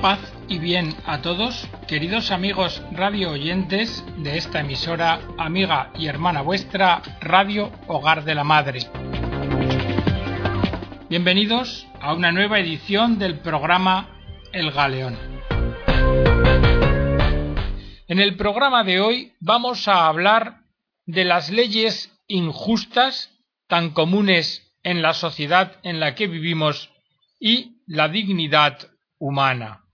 Paz y bien a todos, queridos amigos radio oyentes de esta emisora, amiga y hermana vuestra, Radio Hogar de la Madre. Bienvenidos a una nueva edición del programa El Galeón. En el programa de hoy vamos a hablar de las leyes injustas tan comunes en la sociedad en la que vivimos y la dignidad humana.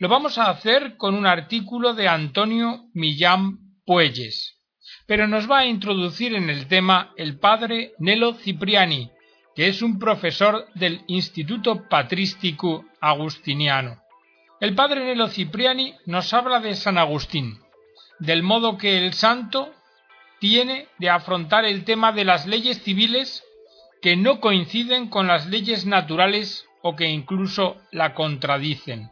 Lo vamos a hacer con un artículo de Antonio Millán Puelles, pero nos va a introducir en el tema el padre Nelo Cipriani, que es un profesor del Instituto Patrístico Agustiniano. El padre Nelo Cipriani nos habla de San Agustín, del modo que el santo tiene de afrontar el tema de las leyes civiles que no coinciden con las leyes naturales o que incluso la contradicen.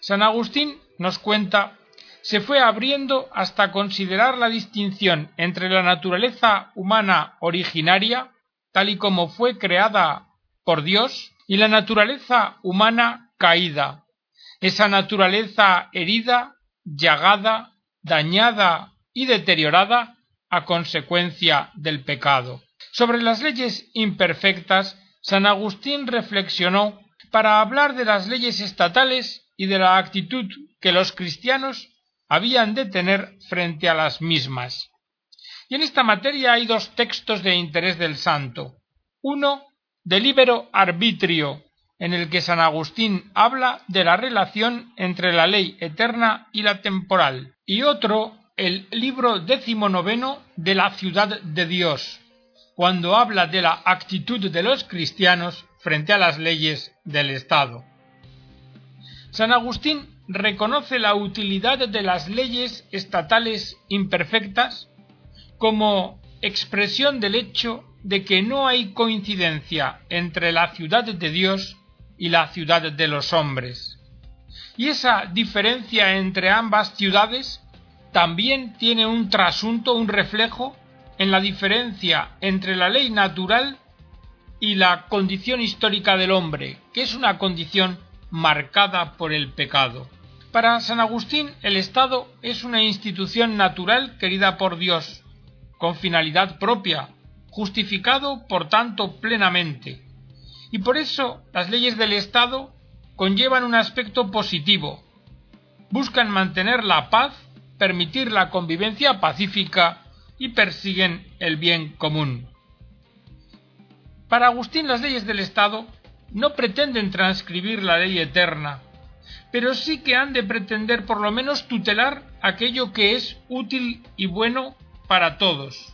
San Agustín nos cuenta se fue abriendo hasta considerar la distinción entre la naturaleza humana originaria, tal y como fue creada por Dios, y la naturaleza humana caída, esa naturaleza herida, llagada, dañada y deteriorada a consecuencia del pecado. Sobre las leyes imperfectas, San Agustín reflexionó para hablar de las leyes estatales y de la actitud que los cristianos habían de tener frente a las mismas. Y en esta materia hay dos textos de interés del santo. Uno, de libero arbitrio, en el que San Agustín habla de la relación entre la ley eterna y la temporal, y otro, el libro decimonoveno de la ciudad de Dios, cuando habla de la actitud de los cristianos frente a las leyes del Estado. San Agustín reconoce la utilidad de las leyes estatales imperfectas como expresión del hecho de que no hay coincidencia entre la ciudad de Dios y la ciudad de los hombres. Y esa diferencia entre ambas ciudades también tiene un trasunto, un reflejo en la diferencia entre la ley natural y la condición histórica del hombre, que es una condición marcada por el pecado. Para San Agustín el Estado es una institución natural querida por Dios, con finalidad propia, justificado por tanto plenamente. Y por eso las leyes del Estado conllevan un aspecto positivo, buscan mantener la paz permitir la convivencia pacífica y persiguen el bien común. Para Agustín las leyes del Estado no pretenden transcribir la ley eterna, pero sí que han de pretender por lo menos tutelar aquello que es útil y bueno para todos,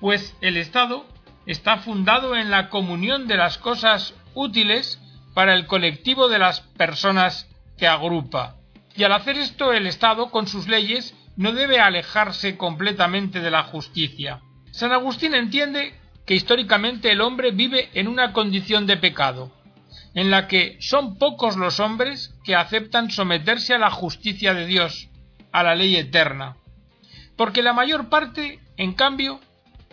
pues el Estado está fundado en la comunión de las cosas útiles para el colectivo de las personas que agrupa. Y al hacer esto el Estado, con sus leyes, no debe alejarse completamente de la justicia. San Agustín entiende que históricamente el hombre vive en una condición de pecado, en la que son pocos los hombres que aceptan someterse a la justicia de Dios, a la ley eterna, porque la mayor parte, en cambio,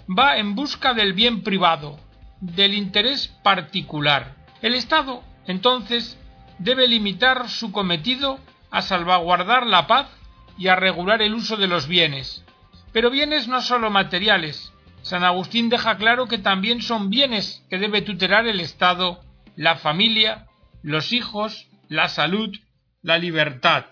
va en busca del bien privado, del interés particular. El Estado, entonces, debe limitar su cometido a salvaguardar la paz y a regular el uso de los bienes. Pero bienes no solo materiales. San Agustín deja claro que también son bienes que debe tutelar el Estado, la familia, los hijos, la salud, la libertad.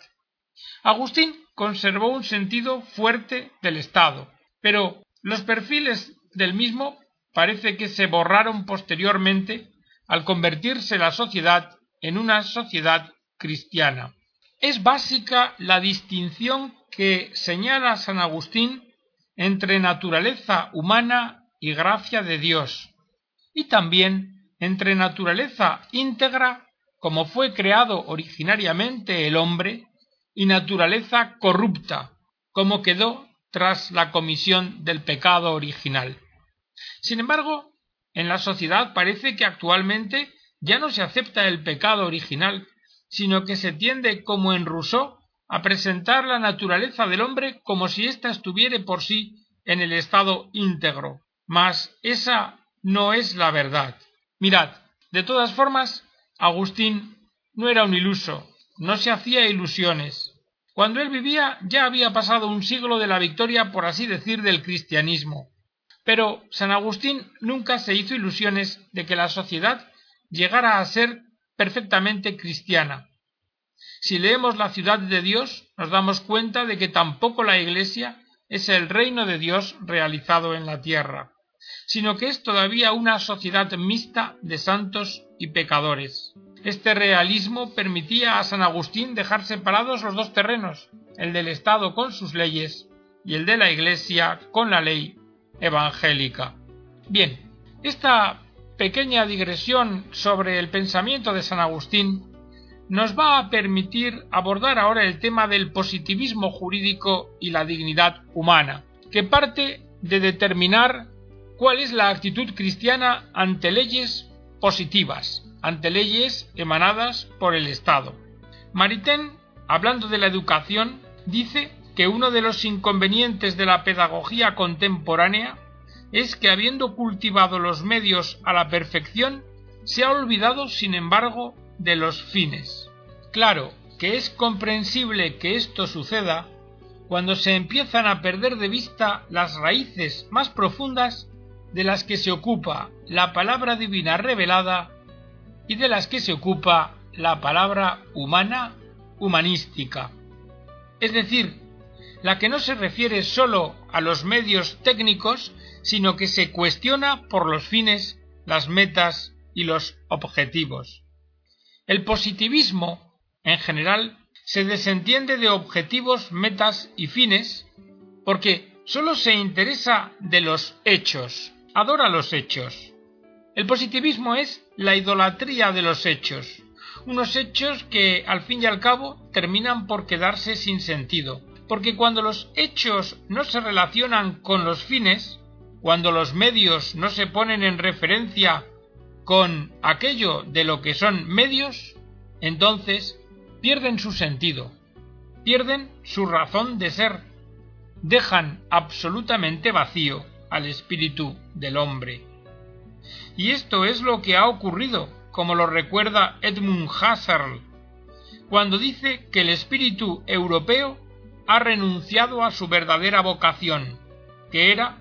Agustín conservó un sentido fuerte del Estado, pero los perfiles del mismo parece que se borraron posteriormente al convertirse la sociedad en una sociedad cristiana. Es básica la distinción que señala San Agustín entre naturaleza humana y gracia de Dios, y también entre naturaleza íntegra, como fue creado originariamente el hombre, y naturaleza corrupta, como quedó tras la comisión del pecado original. Sin embargo, en la sociedad parece que actualmente ya no se acepta el pecado original, sino que se tiende, como en Rousseau, a presentar la naturaleza del hombre como si ésta estuviere por sí en el estado íntegro. Mas esa no es la verdad. Mirad, de todas formas, Agustín no era un iluso, no se hacía ilusiones. Cuando él vivía ya había pasado un siglo de la victoria, por así decir, del cristianismo. Pero San Agustín nunca se hizo ilusiones de que la sociedad llegara a ser perfectamente cristiana. Si leemos la ciudad de Dios, nos damos cuenta de que tampoco la Iglesia es el reino de Dios realizado en la tierra, sino que es todavía una sociedad mixta de santos y pecadores. Este realismo permitía a San Agustín dejar separados los dos terrenos, el del Estado con sus leyes y el de la Iglesia con la ley evangélica. Bien, esta pequeña digresión sobre el pensamiento de San Agustín nos va a permitir abordar ahora el tema del positivismo jurídico y la dignidad humana, que parte de determinar cuál es la actitud cristiana ante leyes positivas, ante leyes emanadas por el Estado. Maritain, hablando de la educación, dice que uno de los inconvenientes de la pedagogía contemporánea es que habiendo cultivado los medios a la perfección, se ha olvidado, sin embargo, de los fines. Claro que es comprensible que esto suceda cuando se empiezan a perder de vista las raíces más profundas de las que se ocupa la palabra divina revelada y de las que se ocupa la palabra humana humanística. Es decir, la que no se refiere sólo a los medios técnicos, sino que se cuestiona por los fines, las metas y los objetivos. El positivismo, en general, se desentiende de objetivos, metas y fines porque sólo se interesa de los hechos, adora los hechos. El positivismo es la idolatría de los hechos, unos hechos que al fin y al cabo terminan por quedarse sin sentido, porque cuando los hechos no se relacionan con los fines, cuando los medios no se ponen en referencia con aquello de lo que son medios, entonces pierden su sentido, pierden su razón de ser, dejan absolutamente vacío al espíritu del hombre. Y esto es lo que ha ocurrido, como lo recuerda Edmund Husserl, cuando dice que el espíritu europeo ha renunciado a su verdadera vocación, que era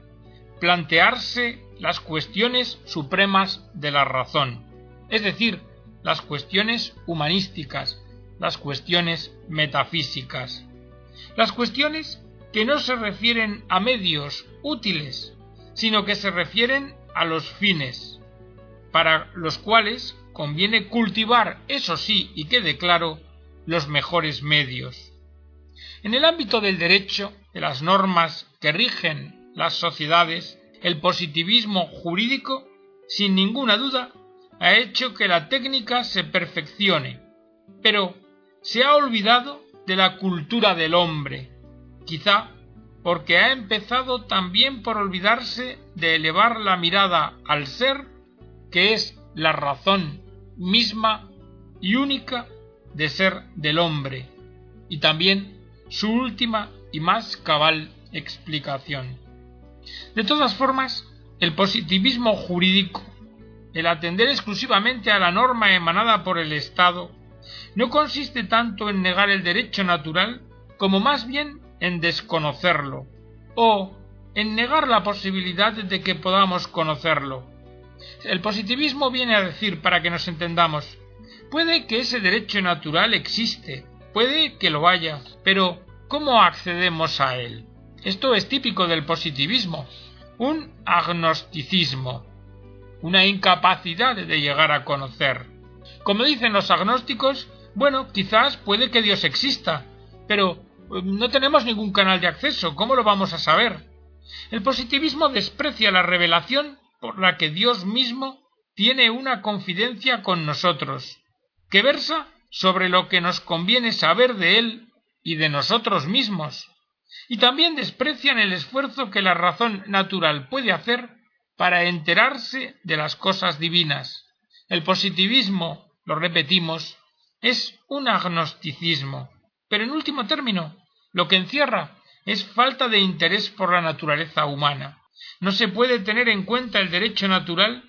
plantearse las cuestiones supremas de la razón, es decir, las cuestiones humanísticas, las cuestiones metafísicas, las cuestiones que no se refieren a medios útiles, sino que se refieren a los fines, para los cuales conviene cultivar, eso sí, y quede claro, los mejores medios. En el ámbito del derecho, de las normas que rigen las sociedades, el positivismo jurídico, sin ninguna duda, ha hecho que la técnica se perfeccione, pero se ha olvidado de la cultura del hombre, quizá porque ha empezado también por olvidarse de elevar la mirada al ser, que es la razón misma y única de ser del hombre, y también su última y más cabal explicación. De todas formas, el positivismo jurídico, el atender exclusivamente a la norma emanada por el Estado, no consiste tanto en negar el derecho natural como más bien en desconocerlo, o en negar la posibilidad de que podamos conocerlo. El positivismo viene a decir, para que nos entendamos, puede que ese derecho natural existe, Puede que lo haya, pero ¿cómo accedemos a él? Esto es típico del positivismo, un agnosticismo, una incapacidad de llegar a conocer. Como dicen los agnósticos, bueno, quizás puede que Dios exista, pero eh, no tenemos ningún canal de acceso, ¿cómo lo vamos a saber? El positivismo desprecia la revelación por la que Dios mismo tiene una confidencia con nosotros, que versa sobre lo que nos conviene saber de él y de nosotros mismos, y también desprecian el esfuerzo que la razón natural puede hacer para enterarse de las cosas divinas. El positivismo, lo repetimos, es un agnosticismo, pero en último término, lo que encierra es falta de interés por la naturaleza humana. No se puede tener en cuenta el derecho natural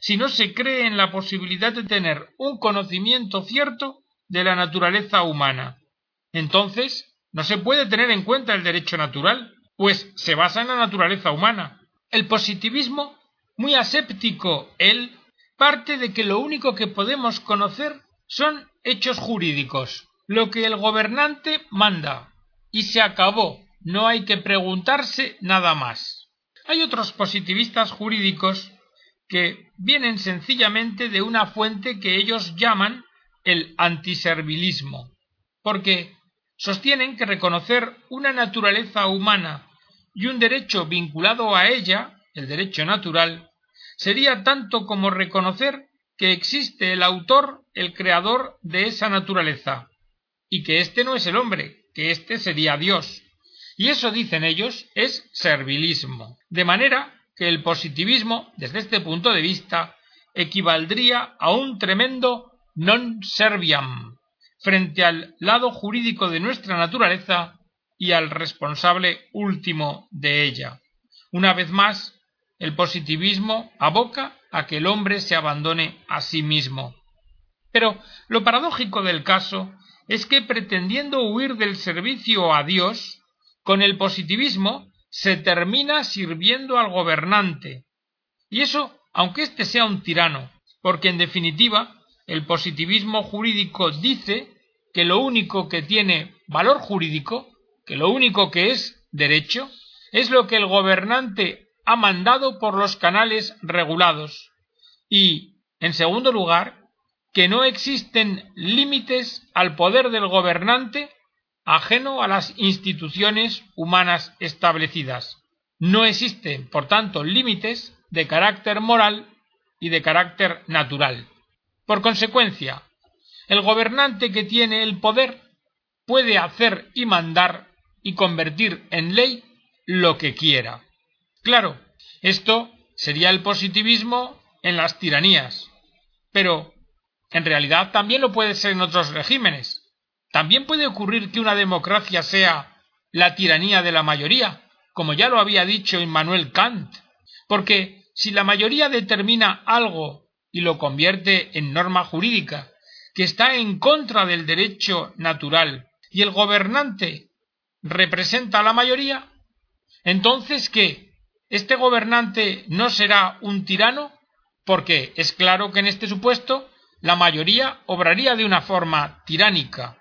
si no se cree en la posibilidad de tener un conocimiento cierto de la naturaleza humana. Entonces, no se puede tener en cuenta el derecho natural, pues se basa en la naturaleza humana. El positivismo, muy aséptico él, parte de que lo único que podemos conocer son hechos jurídicos, lo que el gobernante manda, y se acabó, no hay que preguntarse nada más. Hay otros positivistas jurídicos que vienen sencillamente de una fuente que ellos llaman el antiservilismo, porque sostienen que reconocer una naturaleza humana y un derecho vinculado a ella, el derecho natural, sería tanto como reconocer que existe el autor, el creador de esa naturaleza, y que éste no es el hombre, que éste sería Dios. Y eso, dicen ellos, es servilismo. De manera que el positivismo, desde este punto de vista, equivaldría a un tremendo non serviam, frente al lado jurídico de nuestra naturaleza y al responsable último de ella. Una vez más, el positivismo aboca a que el hombre se abandone a sí mismo. Pero lo paradójico del caso es que pretendiendo huir del servicio a Dios, con el positivismo se termina sirviendo al gobernante. Y eso, aunque éste sea un tirano, porque en definitiva el positivismo jurídico dice que lo único que tiene valor jurídico, que lo único que es derecho, es lo que el gobernante ha mandado por los canales regulados. Y, en segundo lugar, que no existen límites al poder del gobernante ajeno a las instituciones humanas establecidas. No existen, por tanto, límites de carácter moral y de carácter natural. Por consecuencia, el gobernante que tiene el poder puede hacer y mandar y convertir en ley lo que quiera. Claro, esto sería el positivismo en las tiranías, pero en realidad también lo puede ser en otros regímenes. También puede ocurrir que una democracia sea la tiranía de la mayoría, como ya lo había dicho Immanuel Kant, porque si la mayoría determina algo y lo convierte en norma jurídica que está en contra del derecho natural y el gobernante representa a la mayoría, entonces ¿qué? ¿Este gobernante no será un tirano? Porque es claro que en este supuesto la mayoría obraría de una forma tiránica.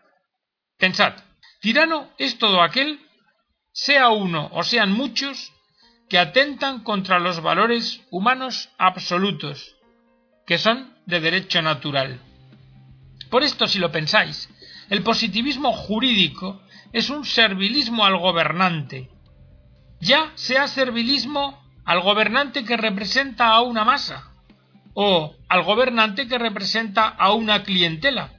Pensad, tirano es todo aquel, sea uno o sean muchos, que atentan contra los valores humanos absolutos, que son de derecho natural. Por esto, si lo pensáis, el positivismo jurídico es un servilismo al gobernante, ya sea servilismo al gobernante que representa a una masa, o al gobernante que representa a una clientela,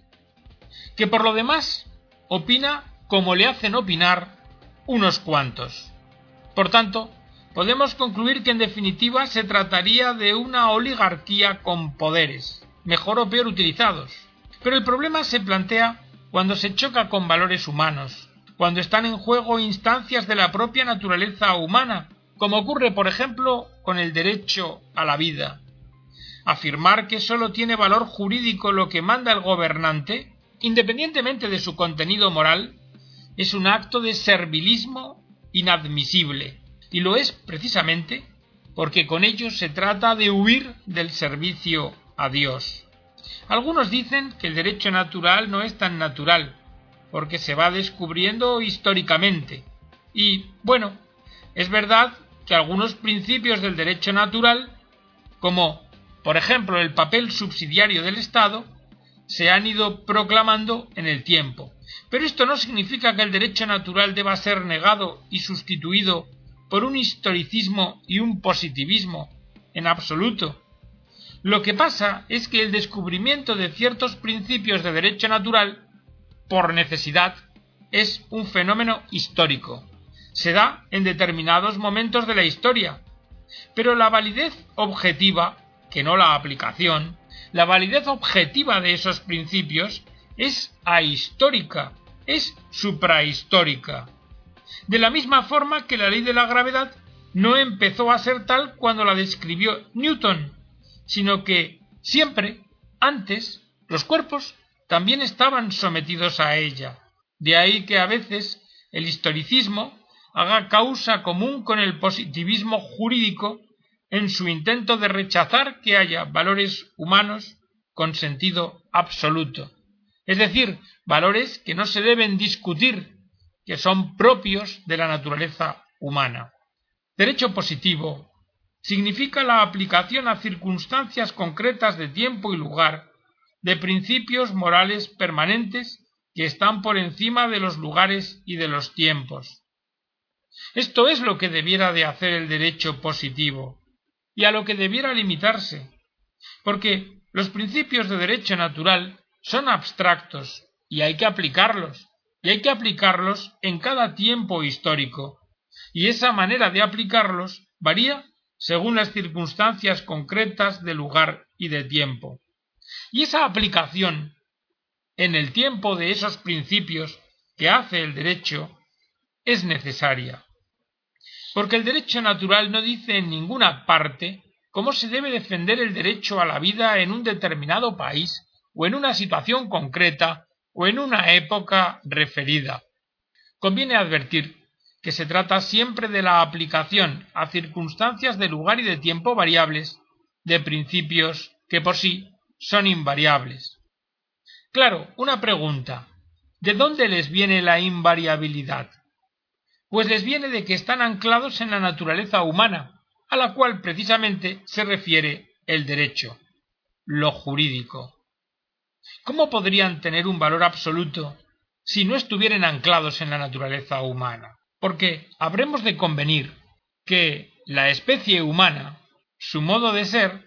que por lo demás opina como le hacen opinar unos cuantos. Por tanto, podemos concluir que en definitiva se trataría de una oligarquía con poderes, mejor o peor utilizados. Pero el problema se plantea cuando se choca con valores humanos, cuando están en juego instancias de la propia naturaleza humana, como ocurre por ejemplo con el derecho a la vida. Afirmar que sólo tiene valor jurídico lo que manda el gobernante, independientemente de su contenido moral, es un acto de servilismo inadmisible, y lo es precisamente porque con ello se trata de huir del servicio a Dios. Algunos dicen que el derecho natural no es tan natural, porque se va descubriendo históricamente. Y, bueno, es verdad que algunos principios del derecho natural, como, por ejemplo, el papel subsidiario del Estado, se han ido proclamando en el tiempo. Pero esto no significa que el derecho natural deba ser negado y sustituido por un historicismo y un positivismo en absoluto. Lo que pasa es que el descubrimiento de ciertos principios de derecho natural, por necesidad, es un fenómeno histórico. Se da en determinados momentos de la historia. Pero la validez objetiva, que no la aplicación, la validez objetiva de esos principios es ahistórica, es suprahistórica de la misma forma que la ley de la gravedad no empezó a ser tal cuando la describió Newton, sino que siempre, antes, los cuerpos también estaban sometidos a ella. De ahí que a veces el historicismo haga causa común con el positivismo jurídico en su intento de rechazar que haya valores humanos con sentido absoluto, es decir, valores que no se deben discutir, que son propios de la naturaleza humana. Derecho positivo significa la aplicación a circunstancias concretas de tiempo y lugar de principios morales permanentes que están por encima de los lugares y de los tiempos. Esto es lo que debiera de hacer el derecho positivo y a lo que debiera limitarse, porque los principios de derecho natural son abstractos y hay que aplicarlos, hay que aplicarlos en cada tiempo histórico, y esa manera de aplicarlos varía según las circunstancias concretas de lugar y de tiempo. Y esa aplicación en el tiempo de esos principios que hace el derecho es necesaria. Porque el derecho natural no dice en ninguna parte cómo se debe defender el derecho a la vida en un determinado país o en una situación concreta o en una época referida. Conviene advertir que se trata siempre de la aplicación a circunstancias de lugar y de tiempo variables de principios que por sí son invariables. Claro, una pregunta. ¿De dónde les viene la invariabilidad? Pues les viene de que están anclados en la naturaleza humana, a la cual precisamente se refiere el derecho, lo jurídico. ¿Cómo podrían tener un valor absoluto si no estuvieran anclados en la naturaleza humana? Porque habremos de convenir que la especie humana, su modo de ser,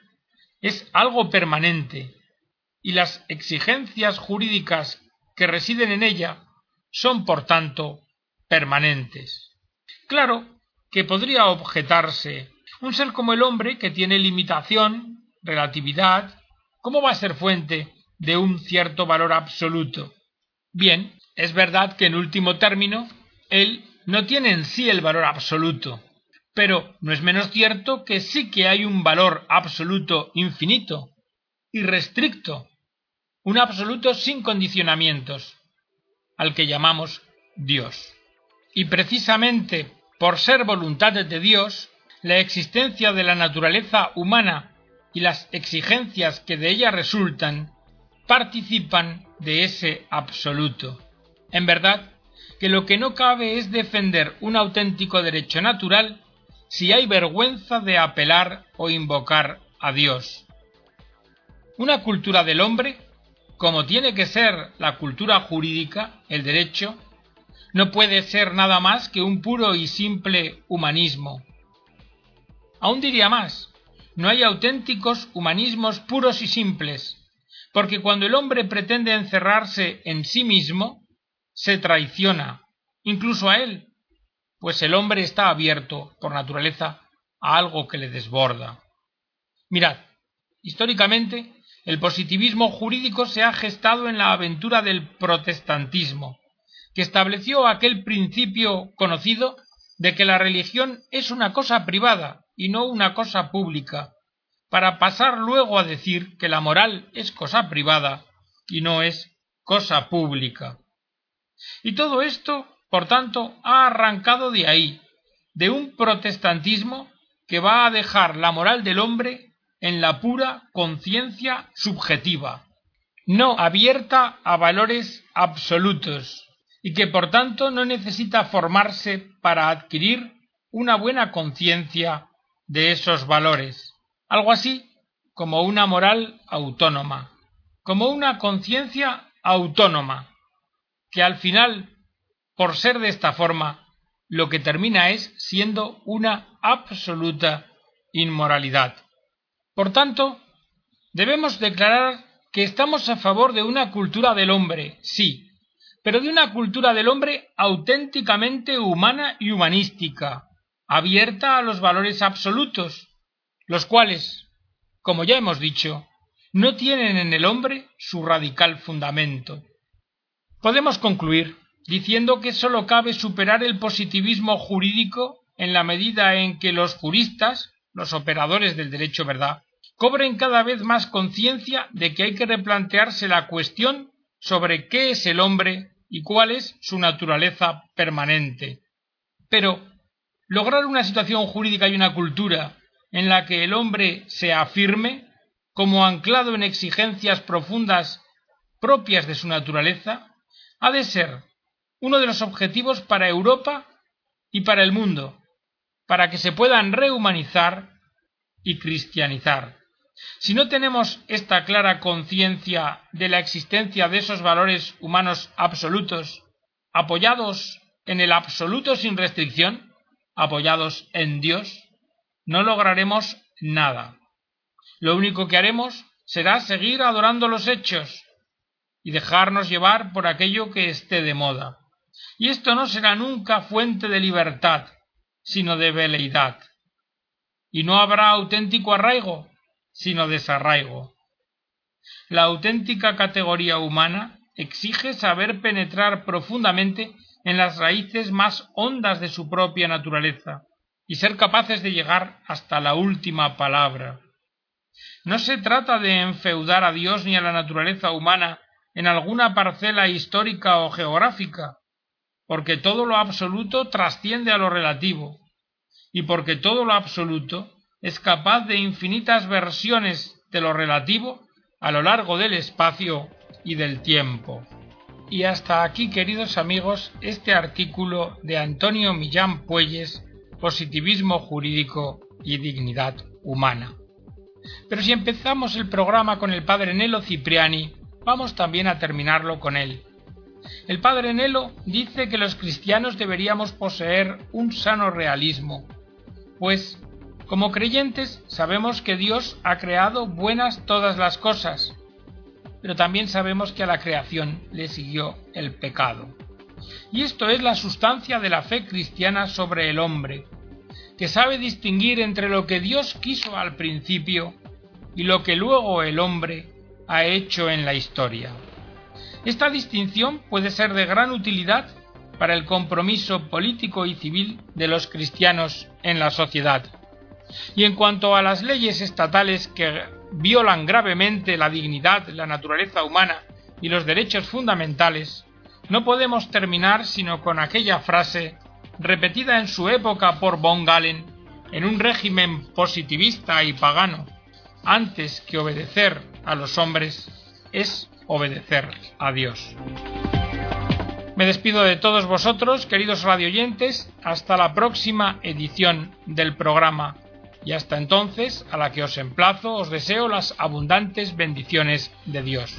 es algo permanente, y las exigencias jurídicas que residen en ella son, por tanto, permanentes. Claro que podría objetarse un ser como el hombre que tiene limitación, relatividad, ¿cómo va a ser fuente de un cierto valor absoluto? Bien, es verdad que en último término, él no tiene en sí el valor absoluto, pero no es menos cierto que sí que hay un valor absoluto infinito, irrestricto, un absoluto sin condicionamientos, al que llamamos Dios. Y precisamente por ser voluntad de Dios, la existencia de la naturaleza humana y las exigencias que de ella resultan participan de ese absoluto. En verdad, que lo que no cabe es defender un auténtico derecho natural si hay vergüenza de apelar o invocar a Dios. Una cultura del hombre, como tiene que ser la cultura jurídica, el derecho, no puede ser nada más que un puro y simple humanismo, Aún diría más, no hay auténticos humanismos puros y simples, porque cuando el hombre pretende encerrarse en sí mismo, se traiciona, incluso a él, pues el hombre está abierto, por naturaleza, a algo que le desborda. Mirad, históricamente, el positivismo jurídico se ha gestado en la aventura del protestantismo, que estableció aquel principio conocido de que la religión es una cosa privada y no una cosa pública, para pasar luego a decir que la moral es cosa privada y no es cosa pública. Y todo esto, por tanto, ha arrancado de ahí, de un protestantismo que va a dejar la moral del hombre en la pura conciencia subjetiva, no abierta a valores absolutos, y que por tanto no necesita formarse para adquirir una buena conciencia de esos valores, algo así como una moral autónoma, como una conciencia autónoma, que al final, por ser de esta forma, lo que termina es siendo una absoluta inmoralidad. Por tanto, debemos declarar que estamos a favor de una cultura del hombre, sí, pero de una cultura del hombre auténticamente humana y humanística, abierta a los valores absolutos, los cuales, como ya hemos dicho, no tienen en el hombre su radical fundamento. Podemos concluir diciendo que sólo cabe superar el positivismo jurídico en la medida en que los juristas, los operadores del derecho verdad, cobren cada vez más conciencia de que hay que replantearse la cuestión sobre qué es el hombre y cuál es su naturaleza permanente. Pero lograr una situación jurídica y una cultura en la que el hombre se afirme como anclado en exigencias profundas propias de su naturaleza, ha de ser uno de los objetivos para Europa y para el mundo, para que se puedan rehumanizar y cristianizar. Si no tenemos esta clara conciencia de la existencia de esos valores humanos absolutos, apoyados en el absoluto sin restricción, apoyados en Dios, no lograremos nada. Lo único que haremos será seguir adorando los hechos y dejarnos llevar por aquello que esté de moda. Y esto no será nunca fuente de libertad, sino de veleidad. Y no habrá auténtico arraigo, sino desarraigo. La auténtica categoría humana exige saber penetrar profundamente en las raíces más hondas de su propia naturaleza y ser capaces de llegar hasta la última palabra. No se trata de enfeudar a Dios ni a la naturaleza humana en alguna parcela histórica o geográfica, porque todo lo absoluto trasciende a lo relativo, y porque todo lo absoluto es capaz de infinitas versiones de lo relativo a lo largo del espacio y del tiempo. Y hasta aquí, queridos amigos, este artículo de Antonio Millán Puelles, Positivismo Jurídico y Dignidad Humana. Pero si empezamos el programa con el padre Nelo Cipriani, vamos también a terminarlo con él. El padre Nelo dice que los cristianos deberíamos poseer un sano realismo, pues como creyentes sabemos que Dios ha creado buenas todas las cosas, pero también sabemos que a la creación le siguió el pecado. Y esto es la sustancia de la fe cristiana sobre el hombre, que sabe distinguir entre lo que Dios quiso al principio y lo que luego el hombre ha hecho en la historia. Esta distinción puede ser de gran utilidad para el compromiso político y civil de los cristianos en la sociedad. Y en cuanto a las leyes estatales que violan gravemente la dignidad, la naturaleza humana y los derechos fundamentales, no podemos terminar sino con aquella frase repetida en su época por von Galen en un régimen positivista y pagano, antes que obedecer a los hombres es obedecer a Dios. Me despido de todos vosotros, queridos radioyentes, hasta la próxima edición del programa y hasta entonces, a la que os emplazo, os deseo las abundantes bendiciones de Dios.